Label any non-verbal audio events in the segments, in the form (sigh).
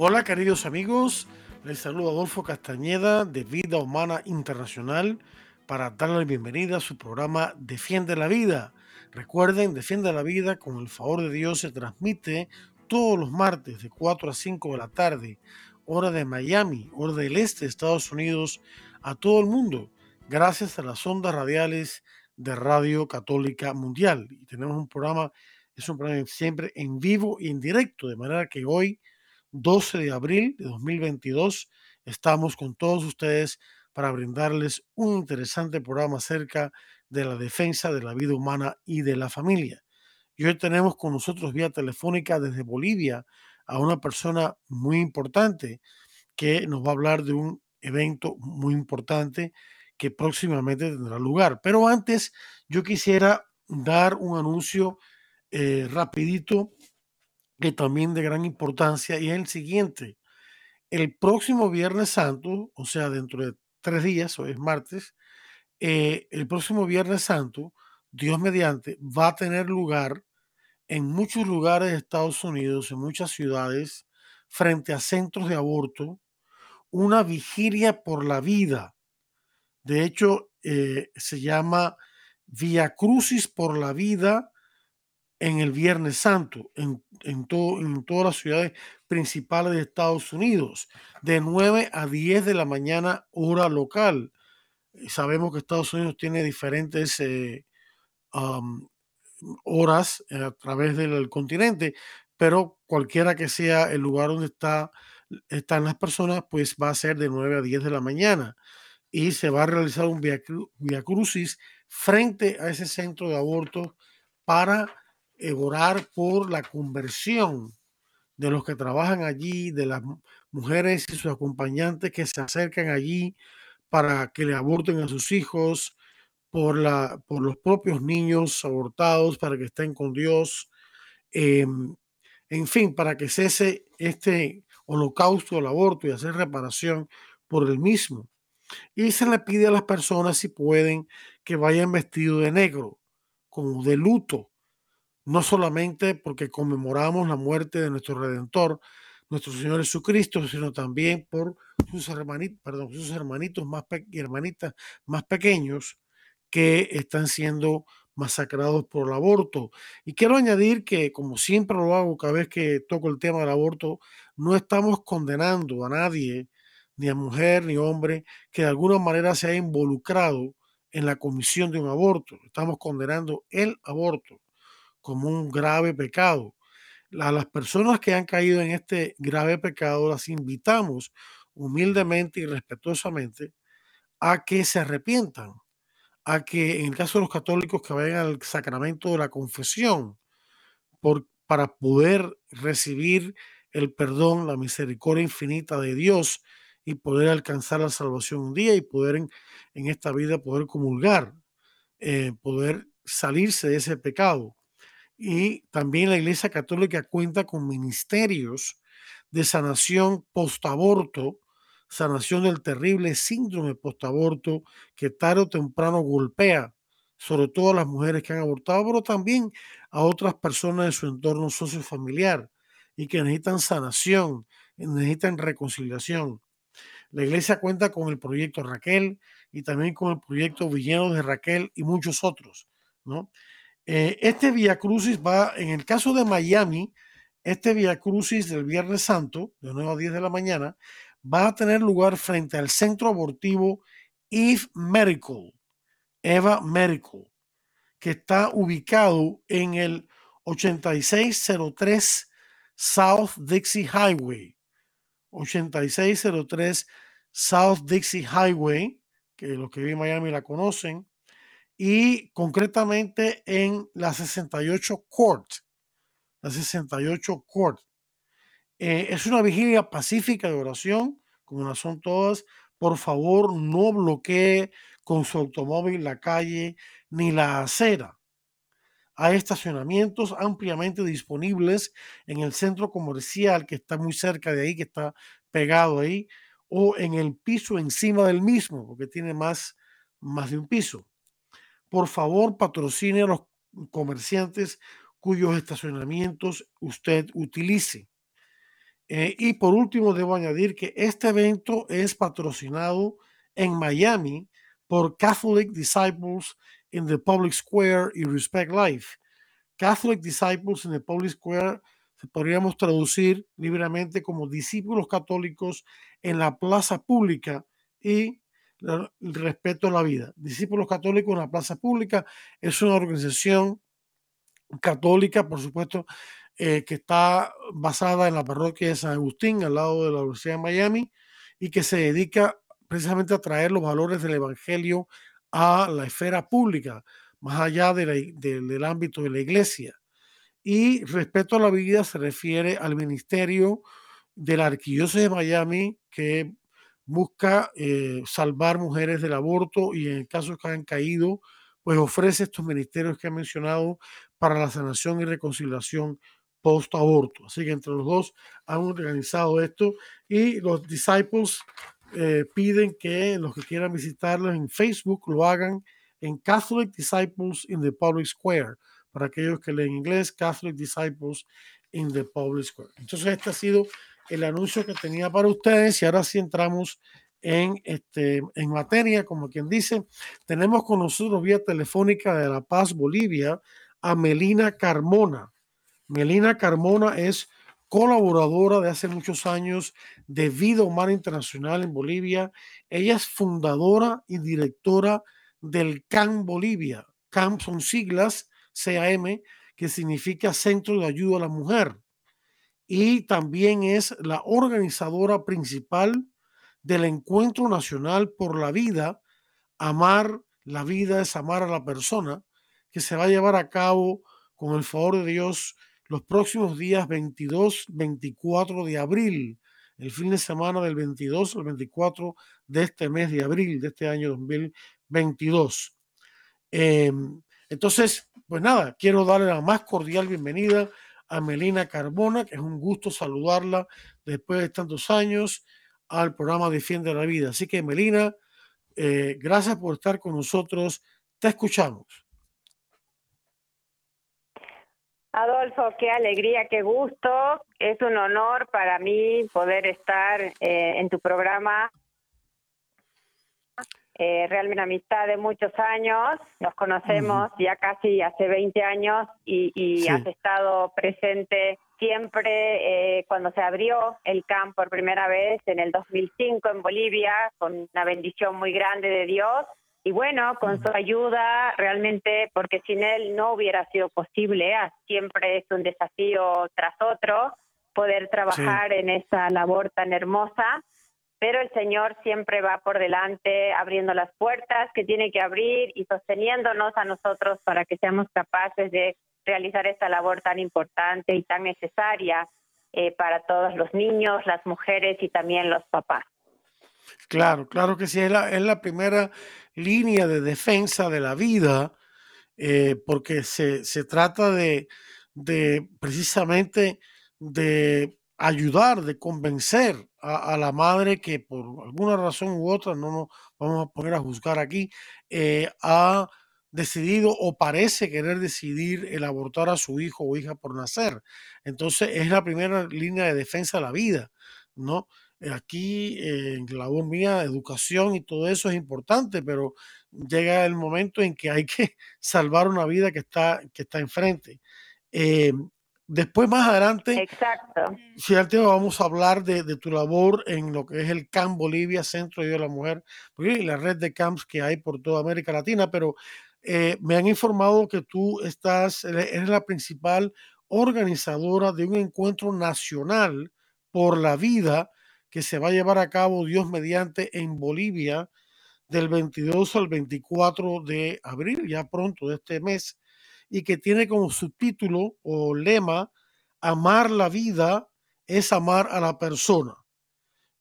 Hola queridos amigos, les saluda Adolfo Castañeda de Vida Humana Internacional para darle la bienvenida a su programa Defiende la Vida. Recuerden, Defiende la Vida con el favor de Dios se transmite todos los martes de 4 a 5 de la tarde, hora de Miami, hora del este de Estados Unidos, a todo el mundo, gracias a las ondas radiales de Radio Católica Mundial. Y tenemos un programa, es un programa siempre en vivo y en directo, de manera que hoy, 12 de abril de 2022, estamos con todos ustedes para brindarles un interesante programa acerca de la defensa de la vida humana y de la familia. Y hoy tenemos con nosotros vía telefónica desde Bolivia a una persona muy importante que nos va a hablar de un evento muy importante que próximamente tendrá lugar. Pero antes yo quisiera dar un anuncio eh, rapidito que también de gran importancia y es el siguiente. El próximo Viernes Santo, o sea, dentro de tres días, hoy es martes, eh, el próximo Viernes Santo, Dios mediante, va a tener lugar en muchos lugares de Estados Unidos, en muchas ciudades, frente a centros de aborto, una vigilia por la vida. De hecho, eh, se llama Via Crucis por la vida en el Viernes Santo, en, en, en todas las ciudades principales de Estados Unidos, de 9 a 10 de la mañana hora local. Sabemos que Estados Unidos tiene diferentes eh, horas eh, a través del continente, pero cualquiera que sea el lugar donde está, están las personas, pues va a ser de 9 a 10 de la mañana y se va a realizar un via, crucis frente a ese centro de aborto para orar por la conversión de los que trabajan allí, de las mujeres y sus acompañantes que se acercan allí para que le aborten a sus hijos, por, la, por los propios niños abortados para que estén con Dios. Em, en fin, para que cese este holocausto del aborto y hacer reparación por el mismo. Y se le pide a las personas, si pueden, que vayan vestidos de negro, como de luto, no solamente porque conmemoramos la muerte de nuestro Redentor, nuestro Señor Jesucristo, sino también por sus hermanitos, perdón, sus hermanitos más y hermanitas más pequeños que están siendo masacrados por el aborto. Y quiero añadir que, como siempre lo hago cada vez que toco el tema del aborto, no estamos condenando a nadie, ni a mujer ni hombre, que de alguna manera se haya involucrado en la comisión de un aborto. Estamos condenando el aborto como un grave pecado. A las personas que han caído en este grave pecado las invitamos humildemente y respetuosamente a que se arrepientan, a que en el caso de los católicos que vayan al sacramento de la confesión por, para poder recibir el perdón, la misericordia infinita de Dios y poder alcanzar la salvación un día y poder en, esta vida poder comulgar, eh, poder salirse de ese pecado. Y también la Iglesia Católica cuenta con ministerios de sanación post-aborto sanación del terrible síndrome postaborto que tarde o temprano golpea sobre todo a las mujeres que han abortado, pero también a otras personas de su entorno sociofamiliar y que necesitan sanación, necesitan reconciliación. La iglesia cuenta con el proyecto Raquel y también con el proyecto Villeno de Raquel y muchos otros. ¿no? Eh, este Via Crucis va, en el caso de Miami, este Via Crucis del Viernes Santo, de 9 a 10 de la mañana, va a tener lugar frente al centro abortivo Eve Medical, Eva Medical, que está ubicado en el 8603 South Dixie Highway. 8603 South Dixie Highway, que los que viven en Miami la conocen, y concretamente en la 68 Court, la 68 Court. Eh, es una vigilia pacífica de oración, como las son todas. Por favor, no bloquee con su automóvil la calle ni la acera. Hay estacionamientos ampliamente disponibles en el centro comercial que está muy cerca de ahí, que está pegado ahí, o en el piso encima del mismo, porque tiene más, más de un piso. Por favor, patrocine a los comerciantes cuyos estacionamientos usted utilice. Eh, y por último, debo añadir que este evento es patrocinado en Miami por Catholic Disciples in the Public Square y Respect Life. Catholic Disciples in the Public Square podríamos traducir libremente como discípulos católicos en la plaza pública y respeto a la vida. Discípulos católicos en la plaza pública es una organización católica, por supuesto, eh, que está basada en la parroquia de San Agustín, al lado de la Universidad de Miami, y que se dedica precisamente a traer los valores del Evangelio a la esfera pública, más allá del ámbito de la iglesia. Y respecto a la vida se refiere al ministerio de la Arquidiócesis de Miami que busca eh, salvar mujeres del aborto y en casos que han caído, pues ofrece estos ministerios que he mencionado para la sanación y reconciliación post-aborto. Así que entre los dos han organizado esto y los disciples eh, piden que los que quieran visitarlos en Facebook lo hagan en Catholic Disciples in the Public Square. Para aquellos que leen inglés, Catholic Disciples in the Public Square. Entonces, este ha sido el anuncio que tenía para ustedes y ahora sí entramos en, este, en materia, como quien dice. Tenemos con nosotros vía telefónica de La Paz, Bolivia, a Melina Carmona. Melina Carmona es colaboradora de hace muchos años de Vida Humana Internacional en Bolivia. Ella es fundadora y directora del CAM Bolivia. CAM son siglas, CAM, que significa Centro de Ayuda a la Mujer. Y también es la organizadora principal del Encuentro Nacional por la Vida. Amar la vida es amar a la persona, que se va a llevar a cabo con el favor de Dios los próximos días 22, 24 de abril, el fin de semana del 22 al 24 de este mes de abril de este año 2022. Em, entonces, pues nada, quiero darle la más cordial bienvenida a Melina Carbona, que es un gusto saludarla después de tantos años al programa Defiende la Vida. Así que, Melina, eh, gracias por estar con nosotros. Te escuchamos. Adolfo, qué alegría, qué gusto. Es un honor para mí poder estar eh, en tu programa. Eh, realmente una amistad de muchos años, nos conocemos ya casi hace 20 años y, has estado presente siempre eh, cuando se abrió el camp por primera vez en el 2005 en Bolivia, con una bendición muy grande de Dios. Y bueno, con su ayuda realmente, porque sin él no hubiera sido posible, ah, siempre es un desafío tras otro poder trabajar en esa labor tan hermosa, pero el Señor siempre va por delante abriendo las puertas que tiene que abrir y sosteniéndonos a nosotros para que seamos capaces de realizar esta labor tan importante y tan necesaria eh, para todos los niños, las mujeres y también los papás. Claro, claro que sí, es la, primera línea de defensa de la vida, eh, porque se, trata de, precisamente de ayudar, de convencer a, la madre que por alguna razón u otra, no nos vamos a poner a juzgar aquí, eh, ha decidido o parece querer decidir el abortar a su hijo o hija por nacer. Entonces es la primera línea de defensa de la vida, ¿no? Aquí en la mía, educación y todo eso es importante, pero llega el momento en que hay que (laughs) salvar una vida que está, que está enfrente. Eh, después, más adelante, Exacto. vamos a hablar de, tu labor en lo que es el CAMP Bolivia, Centro de la Mujer, y la red de camps que hay por toda América Latina, pero eh, me han informado que tú estás, eres la principal organizadora de un encuentro nacional por la vida que se va a llevar a cabo, Dios mediante, en Bolivia del 22 al 24 de abril, ya pronto de este mes, y que tiene como subtítulo o lema Amar la vida es amar a la persona.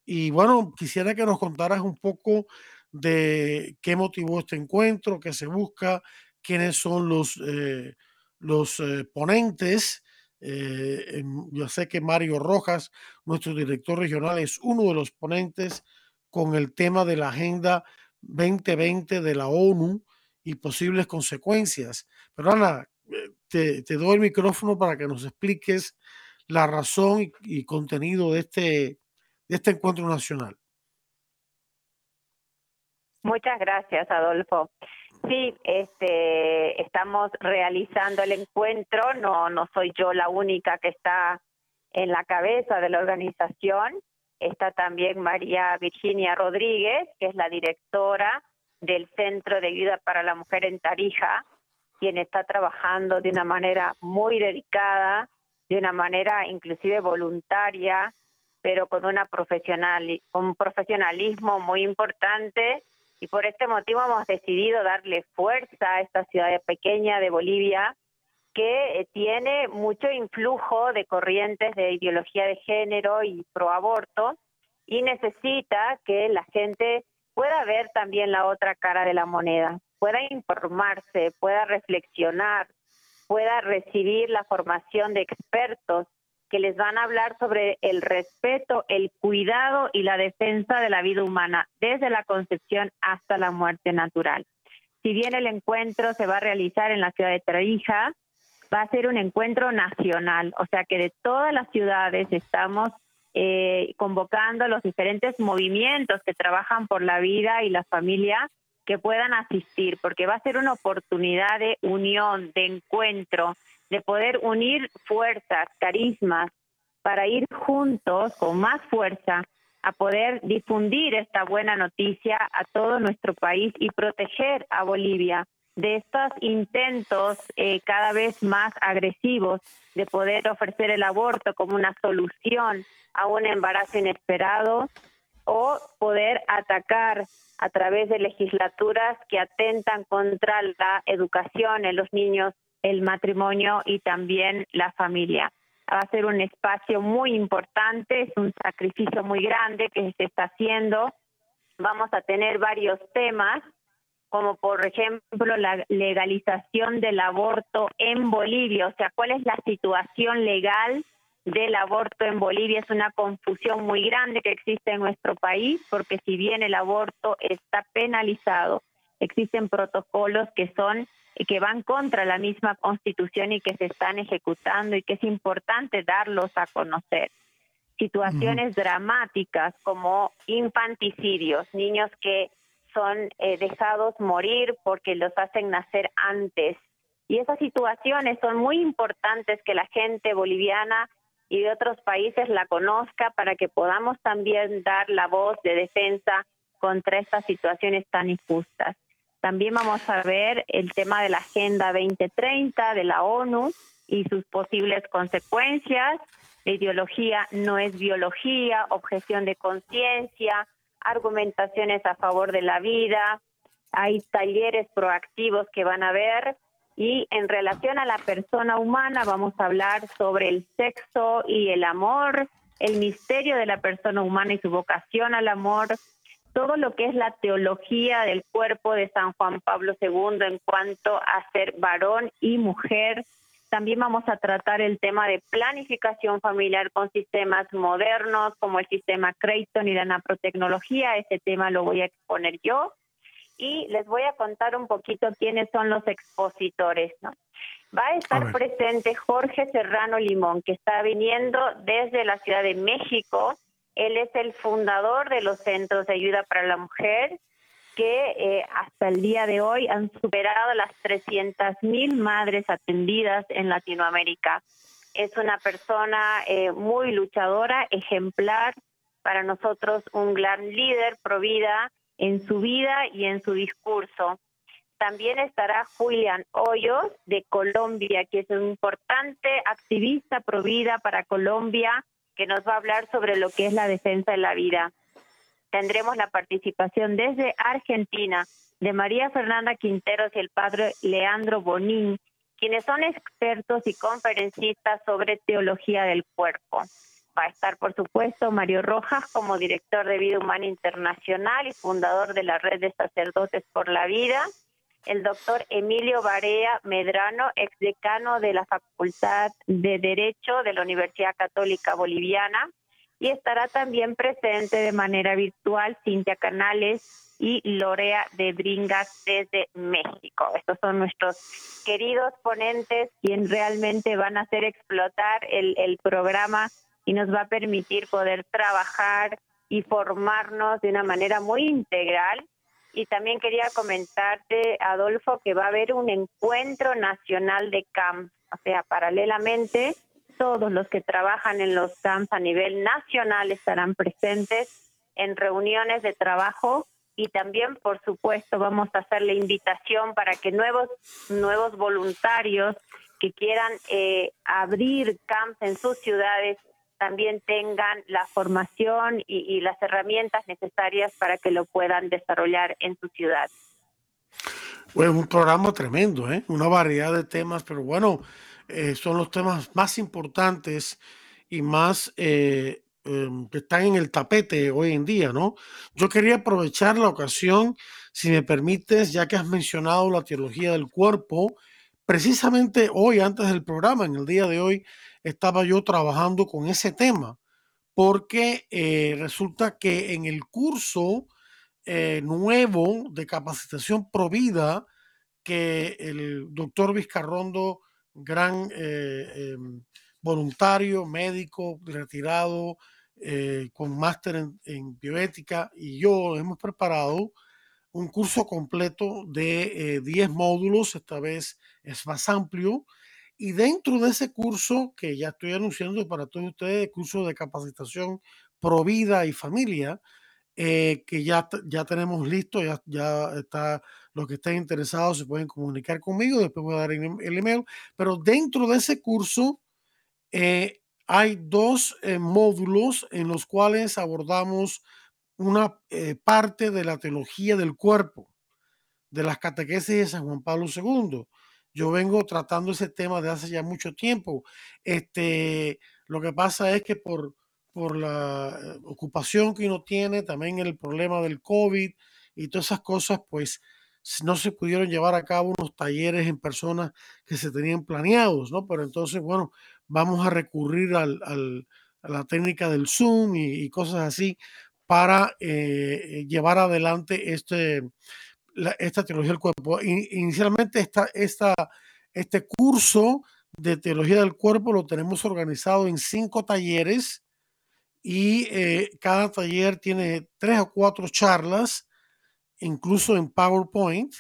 Y bueno, quisiera que nos contaras un poco de qué motivó este encuentro, qué se busca, quiénes son los, eh, los eh, ponentes. Eh, yo sé que Mario Rojas, nuestro director regional, es uno de los ponentes con el tema de la Agenda 2020 de la ONU y posibles consecuencias. Pero Ana, te, doy el micrófono para que nos expliques la razón y, contenido de este, de este encuentro nacional. Muchas gracias, Adolfo. Sí, este, estamos realizando el encuentro. No, no soy yo la única que está en la cabeza de la organización. Está también María Virginia Rodríguez, que es la directora del Centro de Ayuda para la Mujer en Tarija, quien está trabajando de una manera muy dedicada, de una manera inclusive voluntaria, pero con una profesional, un profesionalismo muy importante. Y por este motivo hemos decidido darle fuerza a esta ciudad pequeña de Bolivia que eh, tiene mucho influjo de corrientes de ideología de género y proaborto y necesita que la gente pueda ver también la otra cara de la moneda, pueda informarse, pueda reflexionar, pueda recibir la formación de expertos que les van a hablar sobre el respeto, el cuidado y la defensa de la vida humana, desde la concepción hasta la muerte natural. Si bien el encuentro se va a realizar en la ciudad de Tarija, va a ser un encuentro nacional, o sea que de todas las ciudades estamos eh, convocando a los diferentes movimientos que trabajan por la vida y la familia que puedan asistir, porque va a ser una oportunidad de unión, de encuentro, de poder unir fuerzas, carismas, para ir juntos con más fuerza a poder difundir esta buena noticia a todo nuestro país y proteger a Bolivia de estos intentos eh, cada vez más agresivos de poder ofrecer el aborto como una solución a un embarazo inesperado o poder atacar a través de legislaturas que atentan contra la educación en los niños el matrimonio y también la familia. Va a ser un espacio muy importante, es un sacrificio muy grande que se está haciendo. Vamos a tener varios temas, como por ejemplo la legalización del aborto en Bolivia, o sea, cuál es la situación legal del aborto en Bolivia. Es una confusión muy grande que existe en nuestro país, porque si bien el aborto está penalizado, existen protocolos que son que van contra la misma constitución y que se están ejecutando y que es importante darlos a conocer. Situaciones dramáticas como infanticidios, niños que son eh, dejados morir porque los hacen nacer antes. Y esas situaciones son muy importantes que la gente boliviana y de otros países la conozca para que podamos también dar la voz de defensa contra estas situaciones tan injustas. También vamos a ver el tema de la Agenda 2030 de la ONU y sus posibles consecuencias. La ideología no es biología, objeción de conciencia, argumentaciones a favor de la vida. Hay talleres proactivos que van a ver y en relación a la persona humana vamos a hablar sobre el sexo y el amor, el misterio de la persona humana y su vocación al amor, todo lo que es la teología del cuerpo de San Juan Pablo II en cuanto a ser varón y mujer. También vamos a tratar el tema de planificación familiar con sistemas modernos como el sistema Creighton y la naprotecnología. Ese tema lo voy a exponer yo. Y les voy a contar un poquito quiénes son los expositores. Va a estar presente Jorge Serrano Limón, que está viniendo desde la Ciudad de México él es el fundador de los centros de ayuda para la mujer que eh, hasta el día de hoy han superado las 300 mil madres atendidas en Latinoamérica. Es una persona eh, muy luchadora, ejemplar, para nosotros un gran líder pro vida en su vida y en su discurso. También estará Julián Hoyos de Colombia, que es un importante activista pro vida para Colombia, que nos va a hablar sobre lo que es la defensa de la vida. Tendremos la participación desde Argentina de María Fernanda Quinteros y el padre Leandro Bonín, quienes son expertos y conferencistas sobre teología del cuerpo. va a estar, por supuesto, Mario Rojas como director de Vida Humana Internacional y fundador de la Red de Sacerdotes por la Vida, el doctor Emilio Barea Medrano, exdecano de la Facultad de Derecho de la Universidad Católica Boliviana, y estará también presente de manera virtual Cintia Canales y Lorea de Bringas desde México. Estos son nuestros queridos ponentes quienes realmente van a hacer explotar el, el programa y nos va a permitir poder trabajar y formarnos de una manera muy integral. Y también quería comentarte, Adolfo, que va a haber un encuentro nacional de CAMP, o sea, paralelamente todos los que trabajan en los camps a nivel nacional estarán presentes en reuniones de trabajo y también, por supuesto, vamos a hacer la invitación para que nuevos, nuevos voluntarios que quieran eh, abrir camps en sus ciudades también tengan la formación y, y, las herramientas necesarias para que lo puedan desarrollar en su ciudad. Bueno, un programa tremendo, ¿eh? una variedad de temas, pero bueno, eh, son los temas más importantes y más eh, em, que están en el tapete hoy en día, ¿no? Yo quería aprovechar la ocasión, si me permites, ya que has mencionado la teología del cuerpo, precisamente hoy, antes del programa, en el día de hoy, estaba yo trabajando con ese tema, porque eh, resulta que en el curso nuevo de capacitación provida que el doctor Vizcarrondo gran eh, em, voluntario, médico, retirado, eh, con máster en, bioética, y yo hemos preparado un curso completo de 10 eh, módulos, esta vez es más amplio, y dentro de ese curso, que ya estoy anunciando para todos ustedes, curso de capacitación pro vida y familia, que ya, ya tenemos listo, ya, ya está los que estén interesados se pueden comunicar conmigo, después voy a dar el email, pero dentro de ese curso eh, hay dos eh, módulos en los cuales abordamos una eh, parte de la teología del cuerpo, de las catequesis de San Juan Pablo II. Yo vengo tratando ese tema de hace ya mucho tiempo. Este, lo que pasa es que por, por la ocupación que uno tiene, también el problema del COVID y todas esas cosas, pues no se pudieron llevar a cabo unos talleres en personas que se tenían planeados, ¿no? Pero entonces, bueno, vamos a recurrir al, a la técnica del Zoom y, cosas así para eh, llevar adelante este, esta teología del cuerpo. inicialmente esta, esta, este curso de teología del cuerpo lo tenemos organizado en cinco talleres y eh, cada taller tiene tres o cuatro charlas incluso en PowerPoint,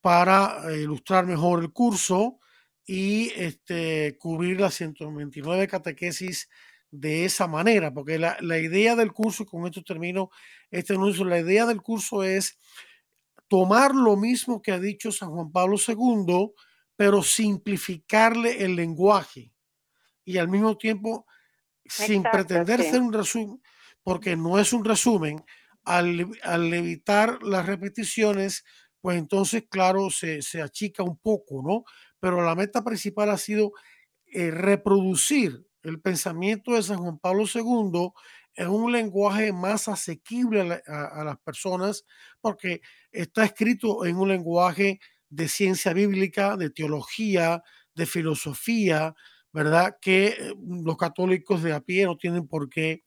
para eh, ilustrar mejor el curso y este, cubrir las 129 catequesis de esa manera, porque la, idea del curso, con esto termino este anuncio, la idea del curso es tomar lo mismo que ha dicho San Juan Pablo II, pero simplificarle el lenguaje y al mismo tiempo, sin pretender ser un resumen, porque no es un resumen, al, evitar las repeticiones, pues entonces, claro, se, achica un poco, ¿no? Pero la meta principal ha sido eh, reproducir el pensamiento de San Juan Pablo II en un lenguaje más asequible a, las personas, porque está escrito en un lenguaje de ciencia bíblica, de teología, de filosofía, ¿verdad? Que eh, los católicos de a pie no tienen por qué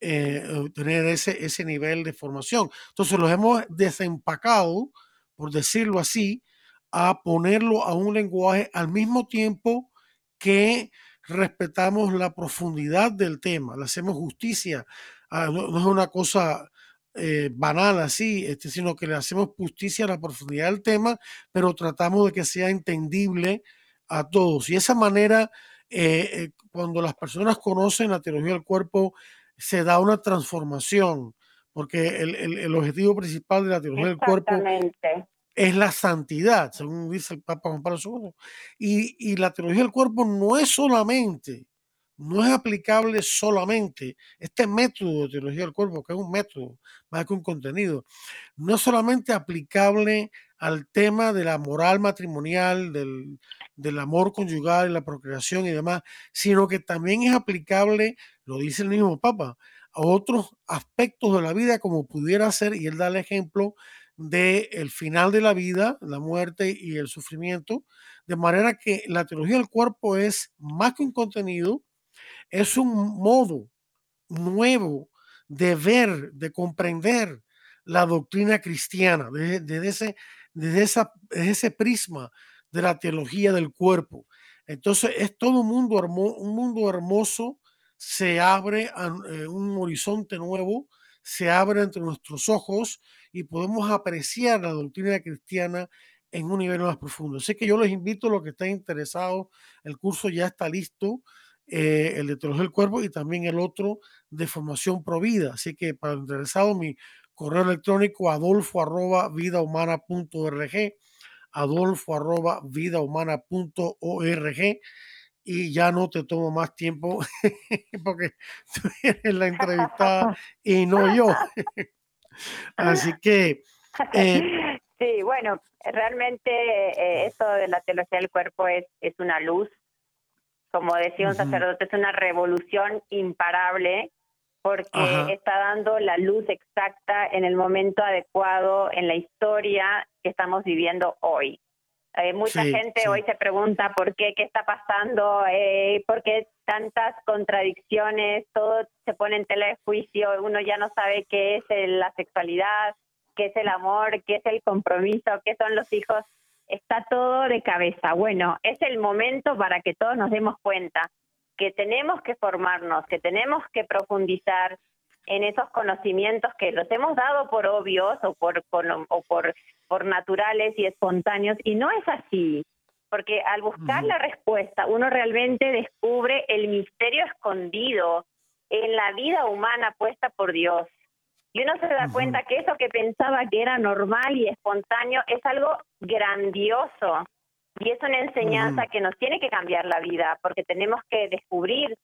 eh, eh, tener ese, ese nivel de formación. Entonces los hemos desempacado, por decirlo así, a ponerlo a un lenguaje al mismo tiempo que respetamos la profundidad del tema, le hacemos justicia. no, es una cosa eh, banal así, este, sino que le hacemos justicia a la profundidad del tema, pero tratamos de que sea entendible a todos. Y esa manera, cuando las personas conocen la teología del cuerpo, se da una transformación, porque el, el, objetivo principal de la teología del cuerpo es la santidad, según dice el Papa Juan Pablo II. Y, y la teología del cuerpo no es solamente, no es aplicable solamente, este método de teología del cuerpo, que es un método más que un contenido, no es solamente aplicable al tema de la moral matrimonial, del, del amor conyugal y la procreación y demás, sino que también es aplicable, lo dice el mismo Papa, a otros aspectos de la vida como pudiera ser, y él da el ejemplo de el final de la vida, la muerte y el sufrimiento, de manera que la teología del cuerpo es más que un contenido, es un modo nuevo de ver, de comprender la doctrina cristiana, desde, ese, desde esa, ese prisma de la teología del cuerpo. Entonces es todo un mundo, un mundo hermoso, se abre eh, un horizonte nuevo, se abre entre nuestros ojos y podemos apreciar la doctrina cristiana en un nivel más profundo. Así que yo les invito a los que estén interesados, el curso ya está listo, eh, el de teología del cuerpo y también el otro de formación provida. Así que para interesados, mi correo electrónico adolfo arroba vidahumana.org, adolfo arroba vidahumana.org y ya no te tomo más tiempo (laughs) porque tú eres la entrevistada y no yo. (laughs) Así que... Eh, sí, bueno, realmente eh, esto de la teología del cuerpo es, es una luz, como decía un sacerdote, es una revolución imparable porque está dando la luz exacta en el momento adecuado en la historia que estamos viviendo hoy. Eh, mucha gente hoy se pregunta por qué, qué está pasando, eh, por qué tantas contradicciones, todo se pone en tela de juicio, uno ya no sabe qué es la sexualidad, qué es el amor, qué es el compromiso, qué son los hijos. Está todo de cabeza. Bueno, es el momento para que todos nos demos cuenta que tenemos que formarnos, que tenemos que profundizar en esos conocimientos que los hemos dado por obvios o por, o por, por naturales y espontáneos, y no es así, porque al buscar la respuesta uno realmente descubre el misterio escondido en la vida humana puesta por Dios. Y uno se da cuenta que eso que pensaba que era normal y espontáneo es algo grandioso. Y es una enseñanza que nos tiene que cambiar la vida, porque tenemos que descubrir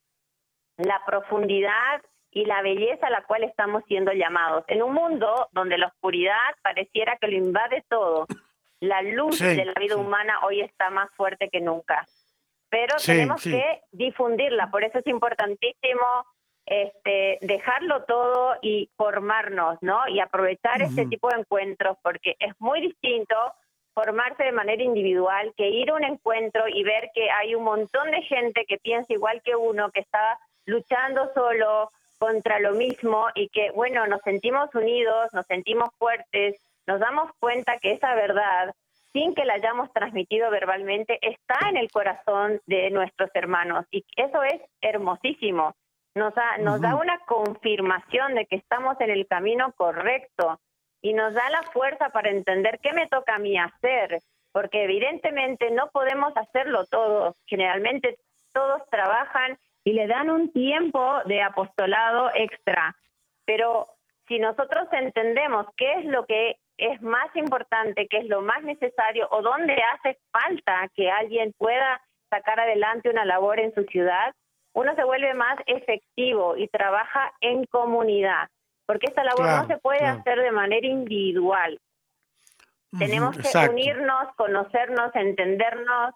la profundidad y la belleza a la cual estamos siendo llamados. En un mundo donde la oscuridad pareciera que lo invade todo, la luz de la vida humana hoy está más fuerte que nunca. Pero tenemos que difundirla, por eso es importantísimo este, dejarlo todo y formarnos, ¿no? Y aprovechar este tipo de encuentros, porque es muy distinto formarse de manera individual que ir a un encuentro y ver que hay un montón de gente que piensa igual que uno, que está luchando solo, contra lo mismo y que, bueno, nos sentimos unidos, nos sentimos fuertes, nos damos cuenta que esa verdad, sin que la hayamos transmitido verbalmente, está en el corazón de nuestros hermanos. Y eso es hermosísimo. Nos, da, nos da una confirmación de que estamos en el camino correcto y nos da la fuerza para entender qué me toca a mí hacer, porque evidentemente no podemos hacerlo todos. Generalmente todos trabajan y le dan un tiempo de apostolado extra. Pero si nosotros entendemos qué es lo que es más importante, qué es lo más necesario o dónde hace falta que alguien pueda sacar adelante una labor en su ciudad, uno se vuelve más efectivo y trabaja en comunidad, porque esta labor no se puede hacer de manera individual. Tenemos que unirnos, conocernos, entendernos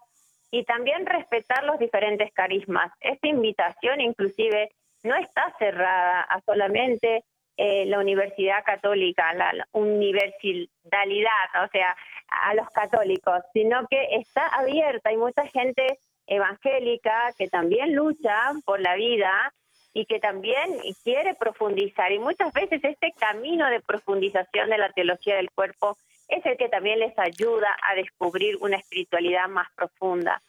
y también respetar los diferentes carismas. Esta invitación inclusive no está cerrada a solamente eh, la Universidad Católica, la, universalidad, o sea, a los católicos, sino que está abierta. Hay mucha gente evangélica que también lucha por la vida y que también quiere profundizar. Y muchas veces este camino de profundización de la teología del cuerpo es el que también les ayuda a descubrir una espiritualidad más profunda.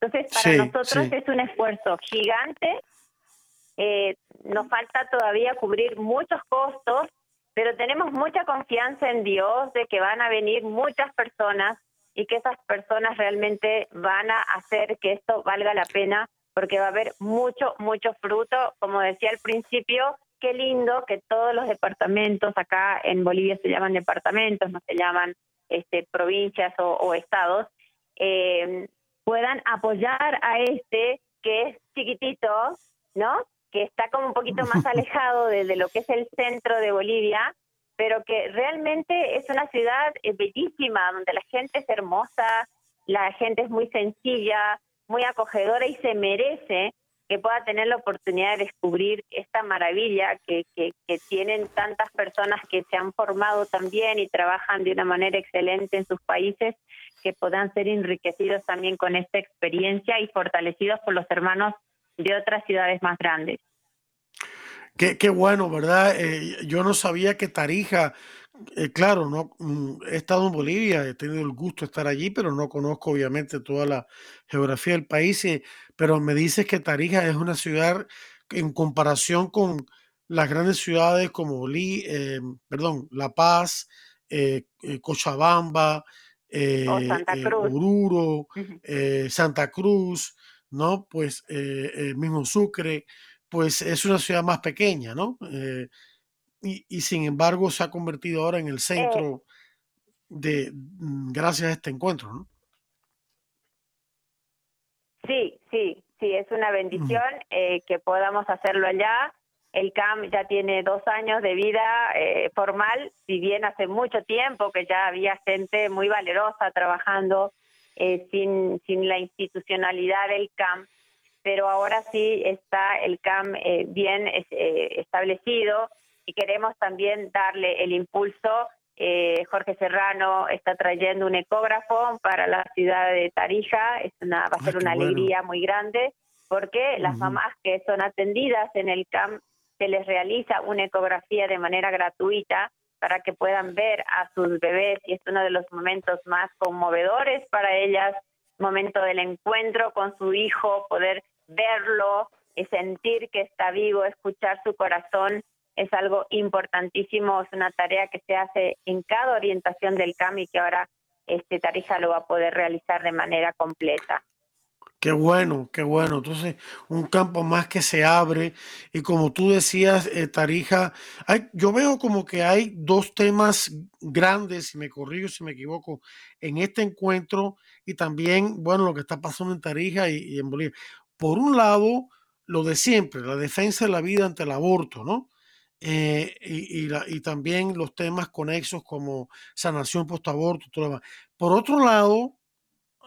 Entonces, para nosotros es un esfuerzo gigante. Eh, nos falta todavía cubrir muchos costos, pero tenemos mucha confianza en Dios de que van a venir muchas personas y que esas personas realmente van a hacer que esto valga la pena porque va a haber mucho, mucho fruto. Como decía al principio, qué lindo que todos los departamentos acá en Bolivia se llaman departamentos, no se llaman este, provincias o, estados, eh, puedan apoyar a este que es chiquitito, ¿no? Que está como un poquito más (laughs) alejado de, lo que es el centro de Bolivia pero que realmente es una ciudad eh, bellísima, donde la gente es hermosa, la gente es muy sencilla, muy acogedora y se merece que pueda tener la oportunidad de descubrir esta maravilla que, que, tienen tantas personas que se han formado también y trabajan de una manera excelente en sus países, que puedan ser enriquecidos también con esta experiencia y fortalecidos por los hermanos de otras ciudades más grandes. Qué, qué bueno, ¿verdad? Eh, yo no sabía que Tarija eh, claro, no mm, he estado en Bolivia, he tenido el gusto de estar allí, pero no conozco obviamente toda la geografía del país. pero me dices que Tarija es una ciudad en comparación con las grandes ciudades como Bolí, eh, perdón, La Paz, eh, Cochabamba, Santa Cruz. Oruro, Santa Cruz, ¿no? Pues el mismo Sucre, pues es una ciudad más pequeña, ¿no? Y, sin embargo se ha convertido ahora en el centro de, mm, gracias a este encuentro, ¿no? Sí, sí, sí, es una bendición eh, que podamos hacerlo allá. El CAM ya tiene dos años de vida eh, formal, si bien hace mucho tiempo que ya había gente muy valerosa trabajando eh, sin, sin la institucionalidad del CAM, pero ahora sí está el CAM bien establecido y queremos también darle el impulso. Eh, Jorge Serrano está trayendo un ecógrafo para la ciudad de Tarija, es una, va a ser una alegría muy grande porque las mamás que son atendidas en el CAMP se les realiza una ecografía de manera gratuita para que puedan ver a sus bebés y es uno de los momentos más conmovedores para ellas, momento del encuentro con su hijo, poder verlo, y sentir que está vivo, escuchar su corazón es algo importantísimo, es una tarea que se hace en cada orientación del CAM y que ahora este Tarija lo va a poder realizar de manera completa. Qué bueno, qué bueno. Entonces, un campo más que se abre y como tú decías, eh, Tarija, hay, yo veo como que hay dos temas grandes, si me corrijo, si me equivoco, en este encuentro y también, bueno, lo que está pasando en Tarija y, y en Bolivia. Por un lado, lo de siempre, la defensa de la vida ante el aborto, ¿no? Eh, y, también los temas conexos como sanación post-aborto, todo lo demás. Por otro lado,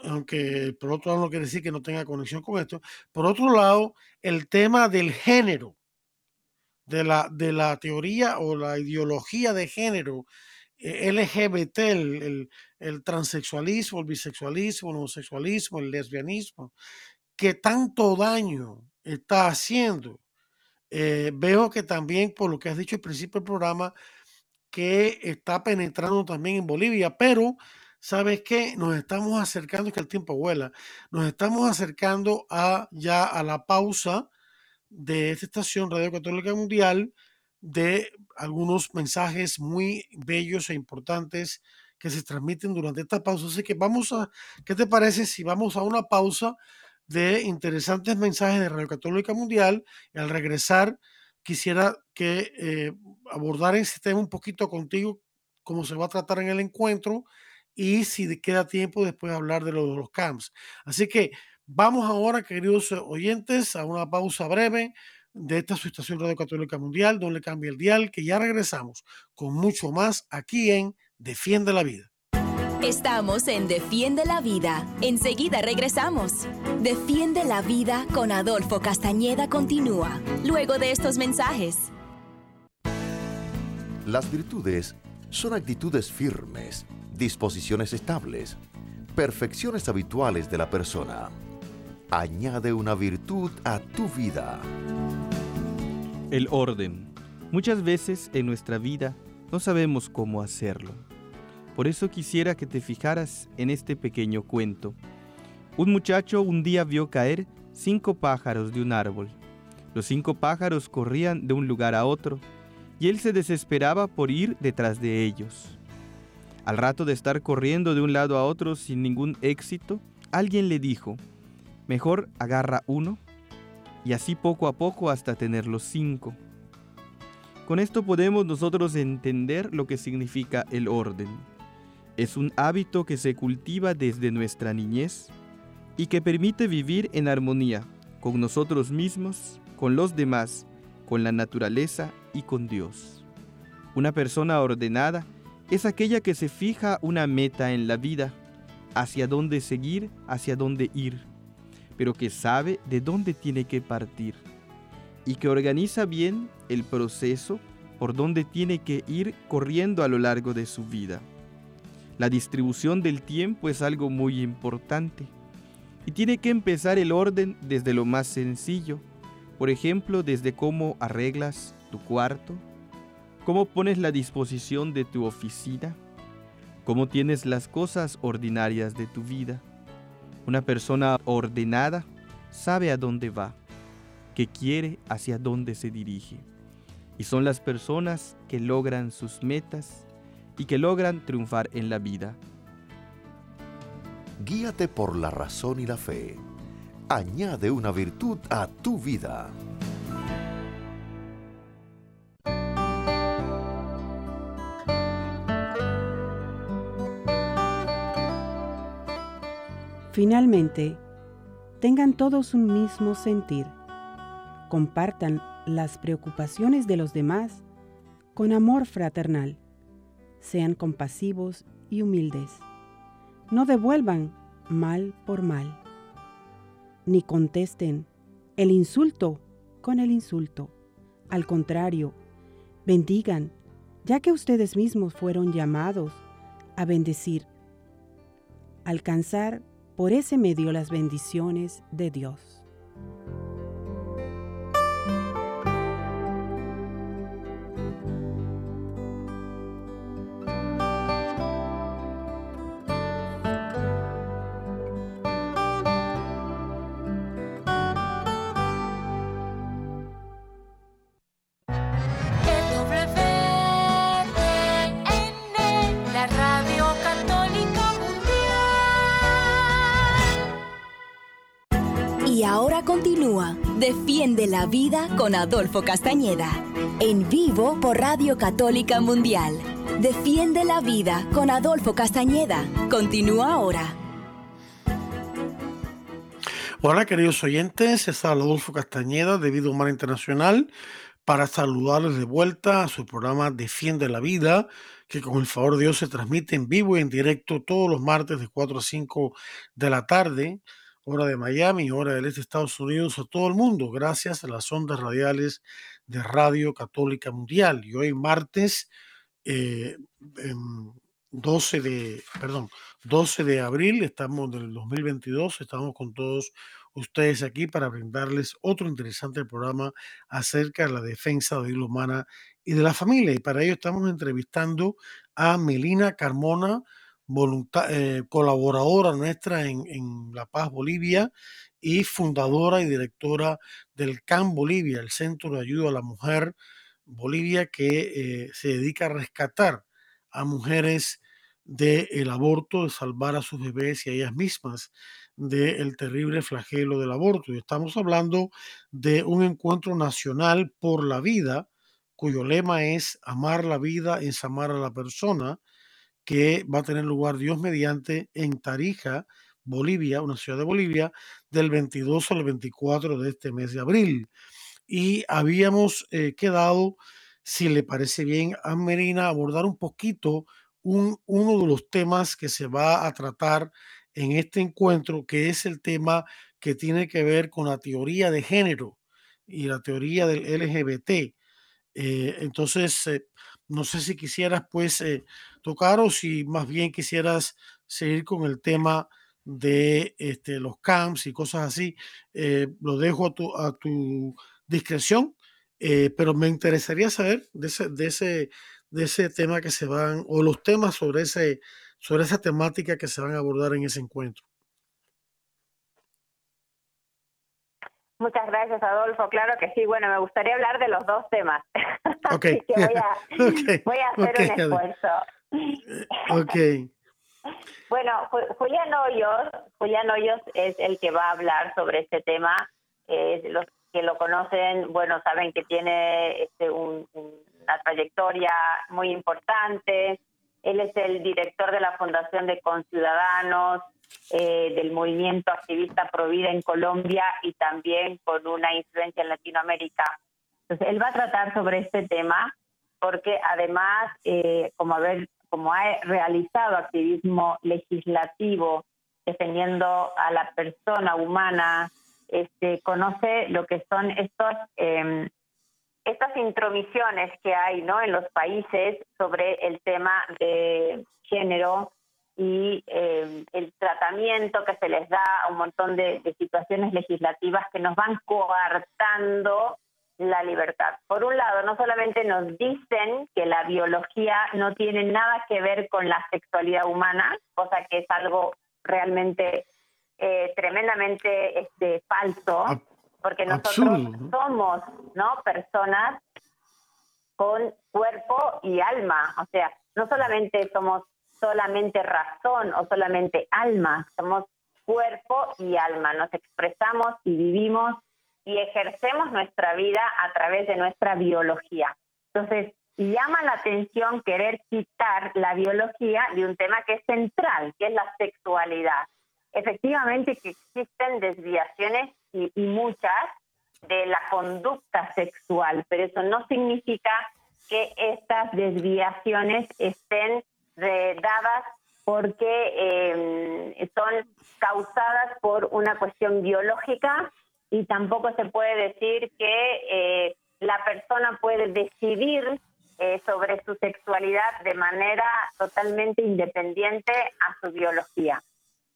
aunque por otro lado no quiere decir que no tenga conexión con esto, por otro lado, el tema del género, de la, de la teoría o la ideología de género, eh, LGBT, el, el, el, transexualismo, el bisexualismo, el homosexualismo, el lesbianismo, que tanto daño está haciendo eh, veo que también, por lo que has dicho al principio del programa, que está penetrando también en Bolivia, pero ¿sabes qué? Nos estamos acercando, que el tiempo vuela, nos estamos acercando a ya a la pausa de esta estación Radio Católica Mundial de algunos mensajes muy bellos e importantes que se transmiten durante esta pausa. Así que vamos a, ¿qué te parece si vamos a una pausa? De interesantes mensajes de Radio Católica Mundial. Y al regresar, quisiera que eh, abordar ese tema un poquito contigo, cómo se va a tratar en el encuentro y si queda tiempo después de hablar de, lo, de los camps. Así que vamos ahora, queridos oyentes, a una pausa breve de esta su estación Radio Católica Mundial, donde cambia el dial, que ya regresamos con mucho más aquí en Defiende la Vida. Estamos en Defiende la Vida. Enseguida regresamos. Defiende la Vida con Adolfo Castañeda continúa, luego de estos mensajes. Las virtudes son actitudes firmes, disposiciones estables, perfecciones habituales de la persona. Añade una virtud a tu vida. El orden. Muchas veces en nuestra vida no sabemos cómo hacerlo por eso quisiera que te fijaras en este pequeño cuento. Un muchacho un día vio caer cinco pájaros de un árbol. Los cinco pájaros corrían de un lugar a otro, y él se desesperaba por ir detrás de ellos. Al rato de estar corriendo de un lado a otro sin ningún éxito, alguien le dijo, mejor agarra uno, y así poco a poco hasta tener los cinco. Con esto podemos nosotros entender lo que significa el orden es un hábito que se cultiva desde nuestra niñez y que permite vivir en armonía con nosotros mismos, con los demás, con la naturaleza y con Dios. Una persona ordenada es aquella que se fija una meta en la vida, hacia dónde seguir, hacia dónde ir, pero que sabe de dónde tiene que partir y que organiza bien el proceso por donde tiene que ir corriendo a lo largo de su vida. La distribución del tiempo es algo muy importante. Y tiene que empezar el orden desde lo más sencillo, por ejemplo, desde cómo arreglas tu cuarto, cómo pones la disposición de tu oficina, cómo tienes las cosas ordinarias de tu vida. Una persona ordenada sabe a dónde va, qué quiere, hacia dónde se dirige. Y son las personas que logran sus metas y que logran triunfar en la vida. Guíate por la razón y la fe. Añade una virtud a tu vida. Finalmente, tengan todos un mismo sentir. Compartan las preocupaciones de los demás con amor fraternal. Sean compasivos y humildes. No devuelvan mal por mal. Ni contesten el insulto con el insulto. Al contrario, bendigan, ya que ustedes mismos fueron llamados a bendecir. Alcanzar por ese medio las bendiciones de Dios. La vida con Adolfo Castañeda. En vivo por Radio Católica Mundial. Defiende la vida con Adolfo Castañeda. Continúa ahora. Hola queridos oyentes, es Adolfo Castañeda de Vida Humana Internacional para saludarles de vuelta a su programa Defiende la Vida, que con el favor de Dios se transmite en vivo y en directo todos los martes de 4 a 5 de la tarde hora de Miami, hora del este de Estados Unidos, a todo el mundo, gracias a las ondas radiales de Radio Católica Mundial. Y hoy martes 12 eh, de, perdón, 12 de abril, estamos del 2022, estamos con todos ustedes aquí para brindarles otro interesante programa acerca de la defensa de la vida humana y de la familia. Y para ello estamos entrevistando a Melina Carmona, eh, colaboradora nuestra en, La Paz, Bolivia, y fundadora y directora del CAN Bolivia, el Centro de Ayuda a la Mujer Bolivia, que eh, se dedica a rescatar a mujeres del aborto, de salvar a sus bebés y a ellas mismas del terrible flagelo del aborto. Y estamos hablando de un encuentro nacional por la vida, cuyo lema es amar la vida, es amar a la persona, que va a tener lugar Dios mediante en Tarija, Bolivia, una ciudad de Bolivia, del 22 al 24 de este mes de abril. Y habíamos eh, quedado, si le parece bien a Merina, abordar un poquito un, uno de los temas que se va a tratar en este encuentro, que es el tema que tiene que ver con la teoría de género y la teoría del LGBT. Eh, entonces, eh, no sé si quisieras pues tocar o si más bien quisieras seguir con el tema de este, los camps y cosas así. Eh, lo dejo a tu, a tu discreción, eh, pero me interesaría saber de ese, de, ese, de ese tema que se van, o los temas sobre, ese, sobre esa temática que se van a abordar en ese encuentro. Muchas gracias, Adolfo. Claro que sí. Bueno, me gustaría hablar de los dos temas. (laughs) (laughs) Ok. voy, a, hacer un esfuerzo. Ok. Bueno, Julián Hoyos, Julián Hoyos es el que va a hablar sobre este tema. los que lo conocen, bueno, saben que tiene este, una trayectoria muy importante. Él es el director de la Fundación de Conciudadanos, eh, del movimiento activista Provida en Colombia y también con una influencia en Latinoamérica. Entonces, él va a tratar sobre este tema porque además, eh, como, haber, como ha realizado activismo legislativo defendiendo a la persona humana, este, conoce lo que son estos, eh, estas intromisiones que hay ¿no? en los países sobre el tema de género y eh, el tratamiento que se les da a un montón de, situaciones legislativas que nos van coartando la libertad. Por un lado, no solamente nos dicen que la biología no tiene nada que ver con la sexualidad humana, cosa que es algo realmente eh, tremendamente este, falso, porque nosotros somos no personas con cuerpo y alma, o sea, no solamente somos solamente razón o solamente alma, somos cuerpo y alma, nos expresamos y vivimos y ejercemos nuestra vida a través de nuestra biología. Entonces, llama la atención querer quitar la biología de un tema que es central, que es la sexualidad. Efectivamente que existen desviaciones y, y muchas de la conducta sexual, pero eso no significa que estas desviaciones estén dadas porque eh, son causadas por una cuestión biológica y tampoco se puede decir que eh, la persona puede decidir eh, sobre su sexualidad de manera totalmente independiente a su biología.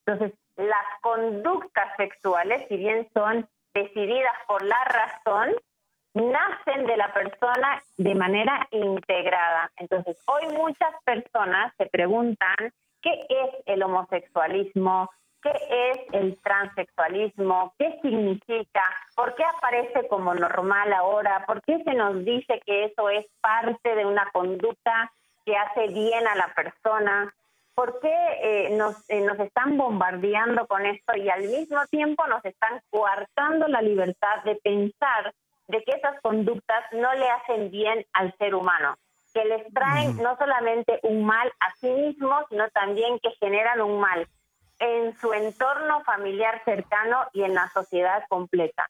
Entonces, las conductas sexuales, si bien son decididas por la razón, nacen de la persona de manera integrada. Entonces, hoy muchas personas se preguntan qué es el homosexualismo, qué es el transexualismo, qué significa, por qué aparece como normal ahora, por qué se nos dice que eso es parte de una conducta que hace bien a la persona, por qué eh, nos, eh, nos están bombardeando con esto y al mismo tiempo nos están coartando la libertad de pensar de que esas conductas no le hacen bien al ser humano, que les traen no solamente un mal a sí mismos, sino también que generan un mal en su entorno familiar cercano y en la sociedad completa.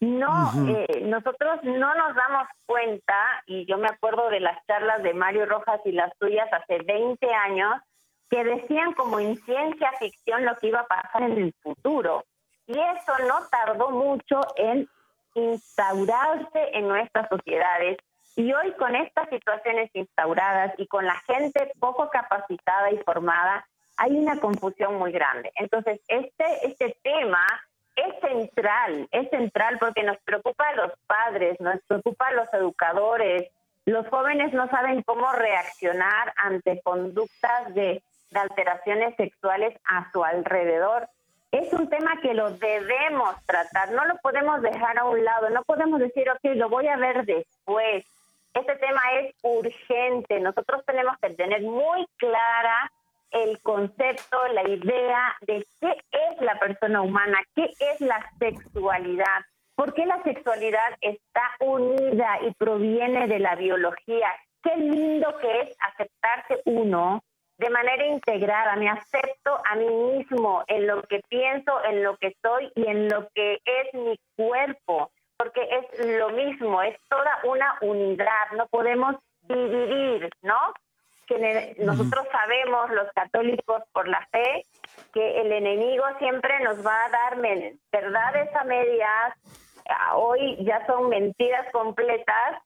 No, eh, nosotros no nos damos cuenta, y yo me acuerdo de las charlas de Mario Rojas y las tuyas hace 20 años, que decían como en ciencia ficción lo que iba a pasar en el futuro. Y eso no tardó mucho en instaurarse en nuestras sociedades. Y hoy con estas situaciones instauradas y con la gente poco capacitada y formada, hay una confusión muy grande. Entonces, este, este tema es central, es central porque nos preocupa a los padres, nos preocupa a los educadores. Los jóvenes no saben cómo reaccionar ante conductas de, de alteraciones sexuales a su alrededor es un tema que lo debemos tratar, no lo podemos dejar a un lado, no podemos decir, ok, lo voy a ver después. Este tema es urgente, nosotros tenemos que tener muy clara el concepto, la idea de qué es la persona humana, qué es la sexualidad, por qué la sexualidad está unida y proviene de la biología. Qué lindo que es aceptarse uno, de manera integrada, me acepto a mí mismo en lo que pienso, en lo que soy y en lo que es mi cuerpo, porque es lo mismo, es toda una unidad, no podemos dividir, ¿no? Que nosotros sabemos, los católicos por la fe, que el enemigo siempre nos va a dar verdades a medias, hoy ya son mentiras completas,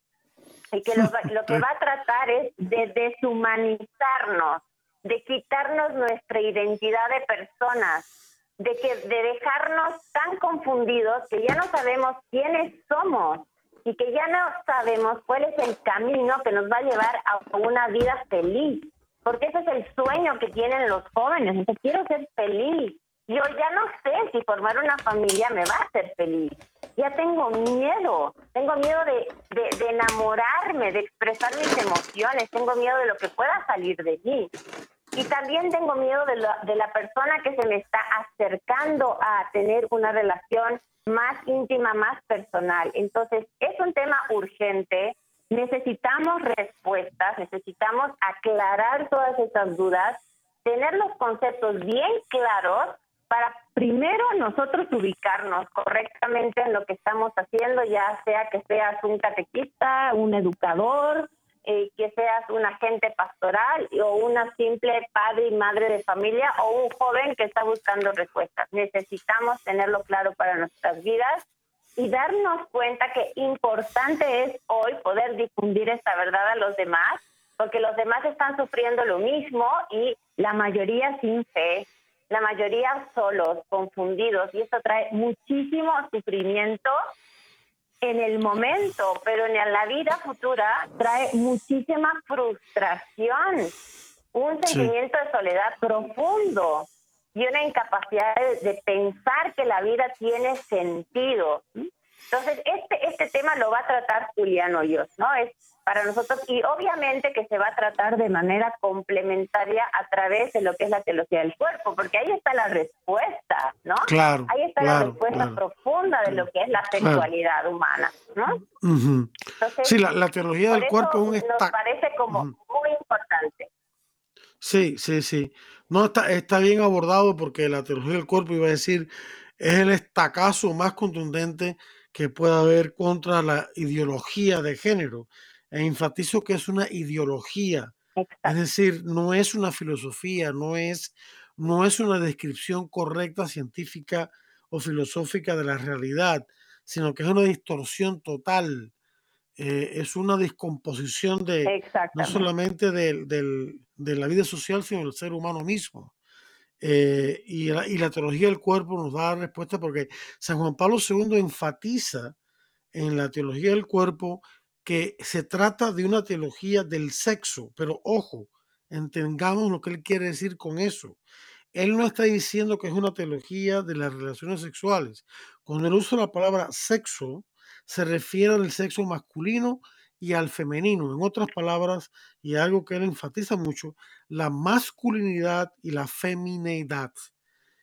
y que lo, lo que va a tratar es de deshumanizarnos, de quitarnos nuestra identidad de personas, de que de dejarnos tan confundidos que ya no sabemos quiénes somos y que ya no sabemos cuál es el camino que nos va a llevar a una vida feliz, porque ese es el sueño que tienen los jóvenes, o quiero ser feliz. Yo ya no sé si formar una familia me va a hacer feliz. Ya tengo miedo, tengo miedo de, de, de enamorarme, de expresar mis emociones, tengo miedo de lo que pueda salir de mí. Y también tengo miedo de la, de la persona que se me está acercando a tener una relación más íntima, más personal. Entonces, es un tema urgente. Necesitamos respuestas, necesitamos aclarar todas esas dudas, tener los conceptos bien claros para primero nosotros ubicarnos correctamente en lo que estamos haciendo, ya sea que seas un catequista, un educador, eh, que seas un agente pastoral o una simple padre y madre de familia o un joven que está buscando respuestas. Necesitamos tenerlo claro para nuestras vidas y darnos cuenta que importante es hoy poder difundir esta verdad a los demás, porque los demás están sufriendo lo mismo y la mayoría sin fe, la mayoría solos, confundidos, y esto trae muchísimo sufrimiento en el momento, pero en la vida futura trae muchísima frustración, un sentimiento de soledad profundo y una incapacidad de, pensar que la vida tiene sentido. Entonces, este, este tema lo va a tratar Julián Hoyos, ¿no? Es para nosotros y obviamente que se va a tratar de manera complementaria a través de lo que es la teología del cuerpo, porque ahí está la respuesta, ¿no? Claro. Ahí está la respuesta profunda de lo que es la sexualidad humana, ¿no? sí, la, teología del cuerpo es un nos parece como muy importante. Sí, sí, sí. No está, está bien abordado porque la teología del cuerpo iba a decir es el estacazo más contundente que pueda haber contra la ideología de género e enfatizo que es una ideología, es decir, no es una filosofía, no es, no es una descripción correcta científica o filosófica de la realidad, sino que es una distorsión total, eh, es una descomposición de no solamente de, la vida social, sino del ser humano mismo. Eh, y, la, y la teología del cuerpo nos da la respuesta porque San Juan Pablo II enfatiza en la teología del cuerpo que se trata de una teología del sexo, pero ojo, entendamos lo que él quiere decir con eso. Él no está diciendo que es una teología de las relaciones sexuales. Cuando él usa la palabra sexo, se refiere al sexo masculino y al femenino. En otras palabras, y algo que él enfatiza mucho, la masculinidad y la femineidad.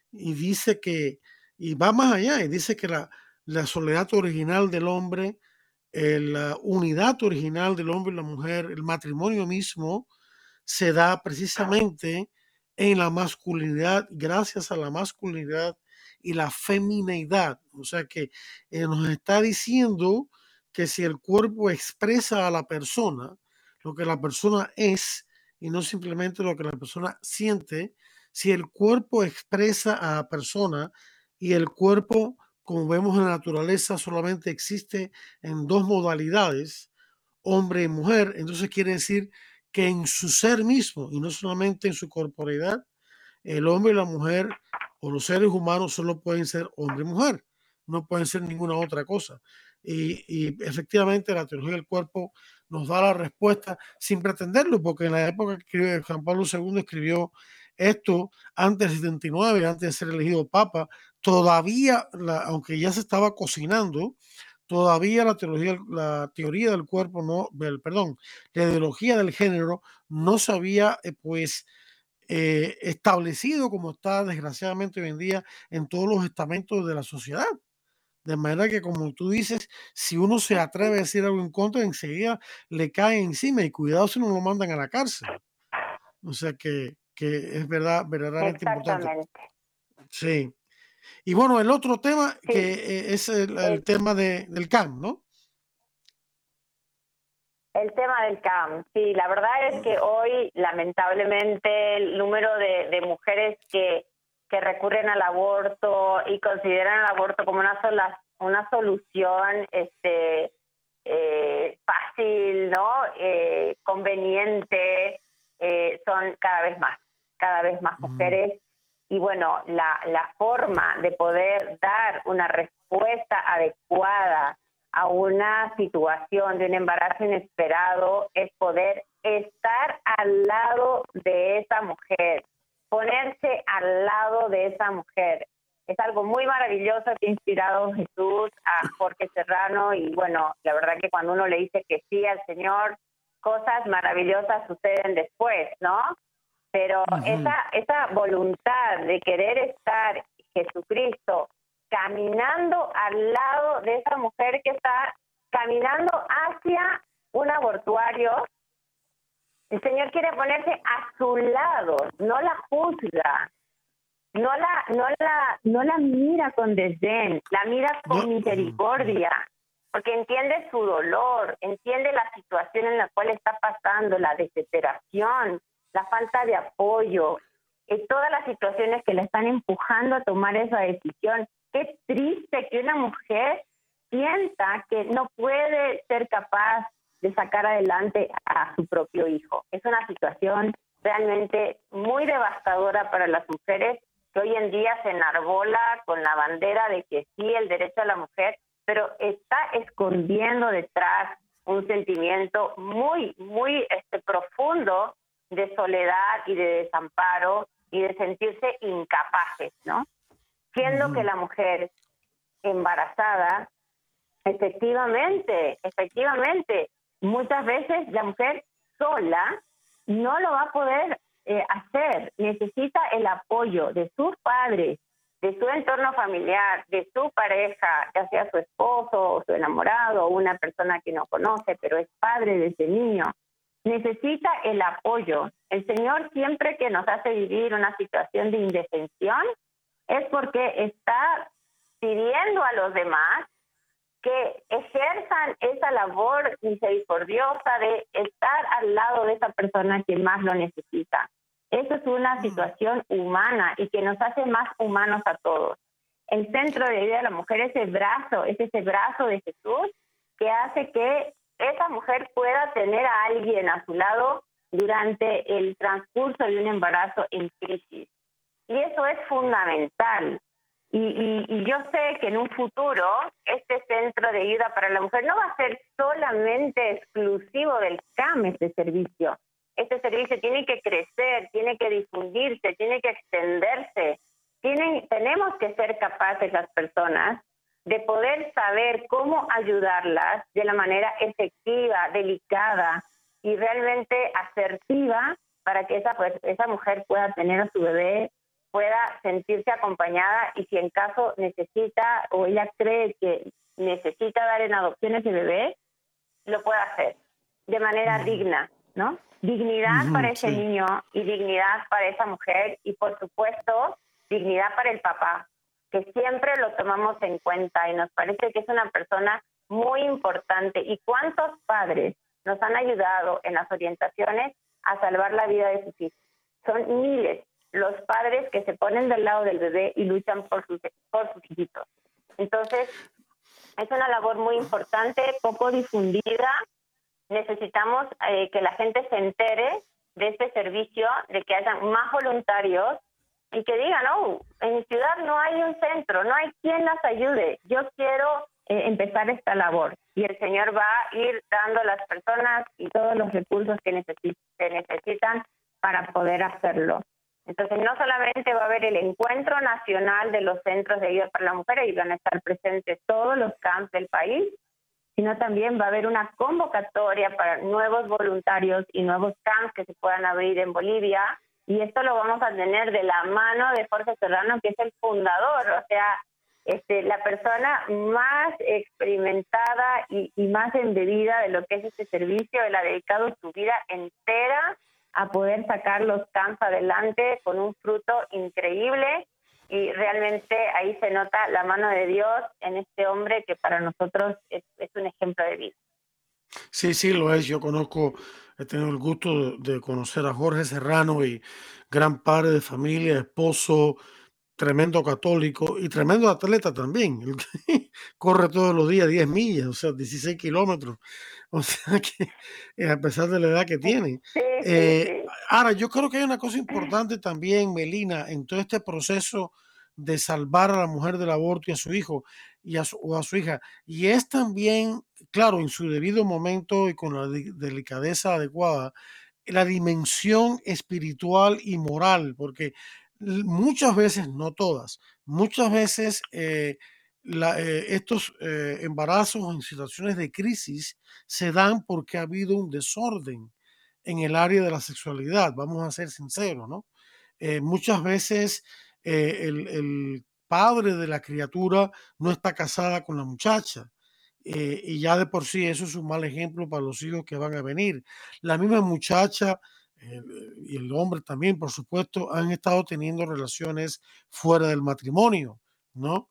Y dice que, y va más allá, y dice que la, la soledad original del hombre la unidad original del hombre y la mujer, el matrimonio mismo, se da precisamente en la masculinidad, gracias a la masculinidad y la femineidad. O sea que eh, nos está diciendo que si el cuerpo expresa a la persona lo que la persona es y no simplemente lo que la persona siente, si el cuerpo expresa a la persona y el cuerpo como vemos en la naturaleza, solamente existe en dos modalidades, hombre y mujer. Entonces quiere decir que en su ser mismo, y no solamente en su corporalidad, el hombre y la mujer o los seres humanos solo pueden ser hombre y mujer, no pueden ser ninguna otra cosa. Y, efectivamente la teología del cuerpo nos da la respuesta sin pretenderlo, porque en la época que Juan Pablo II escribió esto, antes del 79, antes de ser elegido papa, todavía, aunque ya se estaba cocinando, todavía la teología, la teoría del cuerpo, no, perdón, la ideología del género no se había eh, pues eh, establecido como está desgraciadamente hoy en día en todos los estamentos de la sociedad. De manera que, como tú dices, si uno se atreve a decir algo en contra, enseguida le cae encima y cuidado si no lo mandan a la cárcel. O sea que, que es verdad, verdaderamente importante. Sí. Y bueno, el otro tema que eh, es el, tema de, del CAM, ¿no? El tema del CAM, sí, la verdad es que hoy lamentablemente el número de, mujeres que, que recurren al aborto y consideran el aborto como una sola, una solución este eh, fácil, ¿no? Eh, conveniente, son cada vez más, cada vez más mujeres y bueno, la, la forma de poder dar una respuesta adecuada a una situación de un embarazo inesperado es poder estar al lado de esa mujer, ponerse al lado de esa mujer. Es algo muy maravilloso que ha inspirado Jesús a Jorge Serrano y bueno, la verdad que cuando uno le dice que sí al Señor, cosas maravillosas suceden después, ¿no? Pero esa, esa voluntad de querer estar Jesucristo caminando al lado de esa mujer que está caminando hacia un abortuario, el Señor quiere ponerse a su lado, no la juzga, no la, no la, no la mira con desdén, la mira con misericordia. porque entiende su dolor, entiende la situación en la cual está pasando, la desesperación, la falta de apoyo, eh, todas las situaciones que la están empujando a tomar esa decisión. Qué triste que una mujer sienta que no puede ser capaz de sacar adelante a su propio hijo. Es una situación realmente muy devastadora para las mujeres que hoy en día se enarbola con la bandera de que sí, el derecho a la mujer, pero está escondiendo detrás un sentimiento muy, muy este, profundo de soledad y de desamparo y de sentirse incapaces, ¿no? Siendo que la mujer embarazada, efectivamente, efectivamente, muchas veces la mujer sola no lo va a poder eh, hacer, necesita el apoyo de sus padres, de su entorno familiar, de su pareja, ya sea su esposo o su enamorado o una persona que no conoce, pero es padre de ese niño, necesita el apoyo. El Señor siempre que nos hace vivir una situación de indefensión es porque está pidiendo a los demás que ejerzan esa labor misericordiosa de estar al lado de esa persona que más lo necesita. Eso es una situación humana y que nos hace más humanos a todos. El centro de vida de la mujer es el brazo, es ese brazo de Jesús que hace que esa mujer pueda tener a alguien a su lado durante el transcurso de un embarazo en crisis. Y eso es fundamental. Y, yo sé que en un futuro este centro de ayuda para la mujer no va a ser solamente exclusivo del CAM, este servicio. Este servicio tiene que crecer, tiene que difundirse, tiene que extenderse. Tienen, tenemos que ser capaces las personas de poder saber cómo ayudarlas de la manera efectiva, delicada y realmente asertiva para que esa, pues, esa mujer pueda tener a su bebé pueda sentirse acompañada y si en caso necesita o ella cree que necesita dar en adopción ese bebé, lo pueda hacer de manera digna, ¿no? Dignidad para ese niño y dignidad para esa mujer y por supuesto dignidad para el papá, que siempre lo tomamos en cuenta y nos parece que es una persona muy importante. ¿Y cuántos padres nos han ayudado en las orientaciones a salvar la vida de sus hijos? Son miles los padres que se ponen del lado del bebé y luchan por sus, por sus hijitos. Entonces, es una labor muy importante, poco difundida. Necesitamos eh, que la gente se entere de este servicio, de que haya más voluntarios y que digan, oh, en mi ciudad no hay un centro, no hay quien las ayude. Yo quiero eh, empezar esta labor. Y el Señor va a ir dando a las personas y todos los recursos que se necesitan para poder hacerlo. Entonces, no solamente va a haber el encuentro nacional de los centros de ayuda para la mujer y van a estar presentes todos los camps del país, sino también va a haber una convocatoria para nuevos voluntarios y nuevos camps que se puedan abrir en Bolivia. Y esto lo vamos a tener de la mano de Jorge Serrano, que es el fundador, o sea, este, la persona más experimentada y, más embebida de lo que es este servicio. Él ha dedicado su vida entera a poder sacar los camps adelante con un fruto increíble y realmente ahí se nota la mano de Dios en este hombre que para nosotros es, un ejemplo de vida. Sí, sí, lo es. Yo conozco, he tenido el gusto de conocer a Jorge Serrano y gran padre de familia, esposo, tremendo católico y tremendo atleta también. (laughs) Corre todos los días 10 millas, o sea, 16 kilómetros. O sea que eh, a pesar de la edad que tiene. Eh, ahora, yo creo que hay una cosa (clears throat) importante también, Melina, en todo este proceso de salvar a la mujer del aborto y a su hijo y a su, o a su hija. Y es también, claro, en su debido momento y con la delicadeza adecuada, la dimensión espiritual y moral, porque muchas veces, no todas, muchas veces eh, eh, estos eh, embarazos en situaciones de crisis se dan porque ha habido un desorden en el área de la sexualidad, vamos a ser sinceros, ¿no? muchas veces el, el, padre de la criatura no está casada con la muchacha. y ya de por sí eso es un mal ejemplo para los hijos que van a venir. La misma muchacha y el hombre también, por supuesto, han estado teniendo relaciones fuera del matrimonio, ¿no?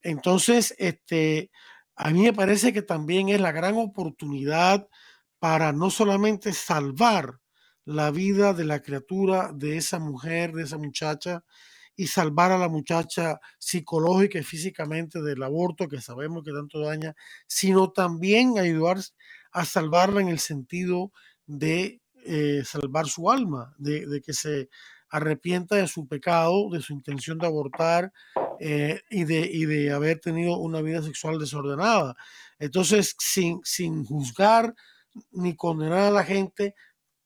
Entonces, este, a mí me parece que también es la gran oportunidad para no solamente salvar la vida de la criatura, de esa mujer, de esa muchacha, y salvar a la muchacha psicológica y físicamente del aborto que sabemos que tanto daña, sino también ayudar a salvarla en el sentido de eh, salvar su alma, de, que se arrepienta de su pecado, de su intención de abortar eh, y, de, y de haber tenido una vida sexual desordenada. Entonces, sin, sin juzgar ni condenar a la gente,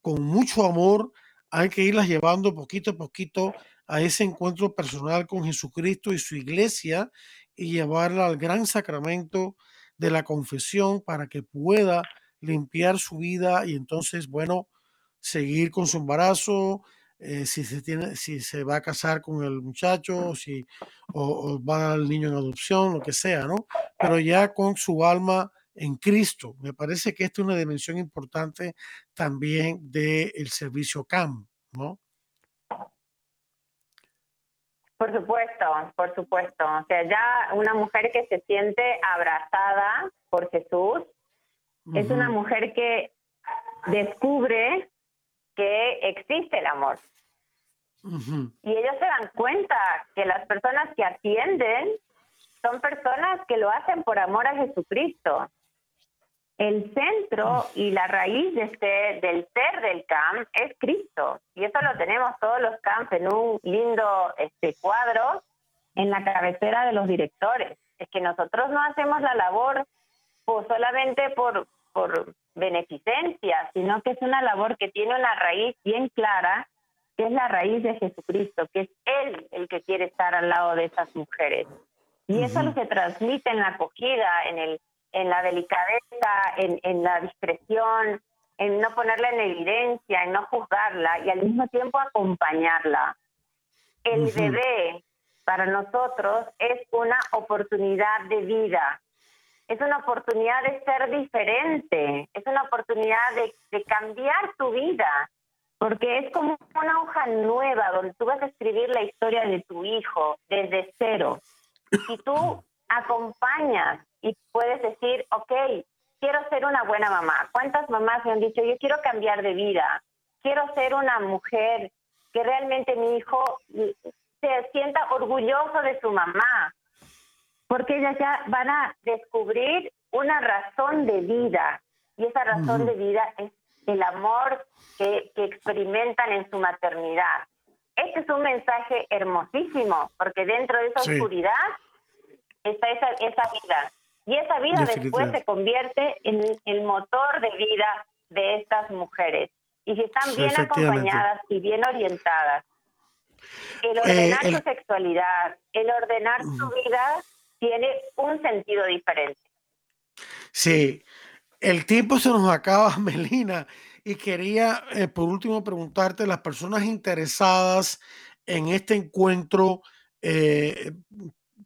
con mucho amor, hay que irlas llevando poquito a poquito a ese encuentro personal con Jesucristo y su iglesia y llevarla al gran sacramento de la confesión para que pueda limpiar su vida y entonces, bueno, seguir con su embarazo, eh, si se tiene, si se va a casar con el muchacho, si o, o, va a dar al niño en adopción, lo que sea, ¿no? Pero ya con su alma en Cristo. Me parece que esta es una dimensión importante también del servicio CAM, ¿no? Por supuesto, por supuesto. O sea, ya una mujer que se siente abrazada por Jesús es una mujer que descubre que existe el amor. Y ellos se dan cuenta que las personas que atienden son personas que lo hacen por amor a Jesucristo. El centro y la raíz de este, del ser del camp es Cristo. Y eso lo tenemos todos los camps en un lindo este, cuadro en la cabecera de los directores. Es que nosotros no hacemos la labor pues, solamente por, por beneficencia, sino que es una labor que tiene una raíz bien clara, que es la raíz de Jesucristo, que es Él el que quiere estar al lado de esas mujeres. Y eso lo se transmite en la acogida, en, el, en la delicadeza, en, en la discreción, en no ponerla en evidencia, en no juzgarla y al mismo tiempo acompañarla. El bebé para nosotros es una oportunidad de vida, es una oportunidad de ser diferente, es una oportunidad de, cambiar tu vida, porque es como una hoja nueva donde tú vas a escribir la historia de tu hijo desde cero. Y tú acompañas y puedes decir, ok, quiero ser una buena mamá. ¿Cuántas mamás me han dicho, yo quiero cambiar de vida? Quiero ser una mujer que realmente mi hijo se sienta orgulloso de su mamá, porque ellas ya van a descubrir una razón de vida y esa razón de vida es el amor que, experimentan en su maternidad. Este es un mensaje hermosísimo, porque dentro de esa oscuridad está esa, esa vida. Y esa vida después se convierte en el motor de vida de estas mujeres. Y si están bien acompañadas y bien orientadas, el eh, ordenar su sexualidad, el ordenar su vida, tiene un sentido diferente. Sí, el tiempo se nos acaba, (laughs) Melina, y quería eh, por último preguntarte, las personas interesadas en este encuentro, eh,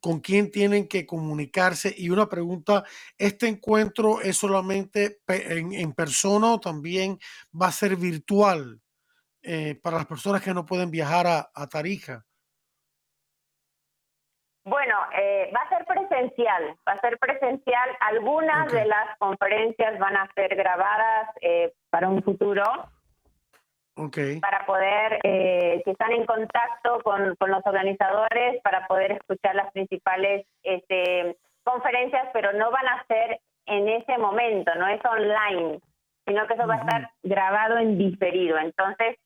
con quién tienen que comunicarse. Y una pregunta, ¿este encuentro es solamente en, persona o también va a ser virtual eh, para las personas que no pueden viajar a Tarija? Bueno, eh, va a ser presencial, va a ser presencial. Algunas de las conferencias van a ser grabadas eh, para un futuro. Okay. Para poder, eh, que están en contacto con, los organizadores, para poder escuchar las principales este, conferencias, pero no van a ser en ese momento, no es online, sino que eso va a estar grabado en diferido. Entonces,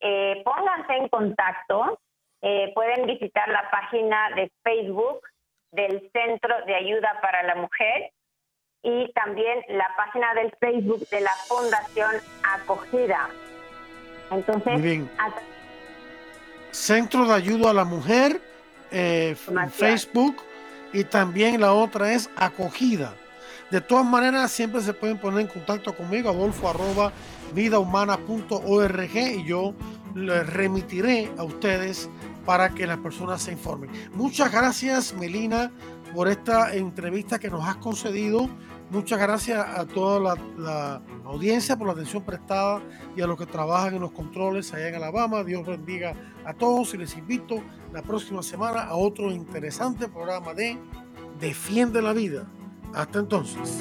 eh, pónganse en contacto eh, pueden visitar la página de Facebook del Centro de Ayuda para la Mujer y también la página del Facebook de la Fundación Acogida. Entonces, Centro de Ayuda a la Mujer, eh, Facebook y también la otra es Acogida. De todas maneras, siempre se pueden poner en contacto conmigo, adolfo arroba vidahumana.org y yo les remitiré a ustedes para que las personas se informen. Muchas gracias, Melina, por esta entrevista que nos has concedido. Muchas gracias a toda audiencia por la atención prestada y a los que trabajan en los controles allá en Alabama. Dios bendiga a todos y les invito la próxima semana a otro interesante programa de Defiende la Vida Hasta entonces.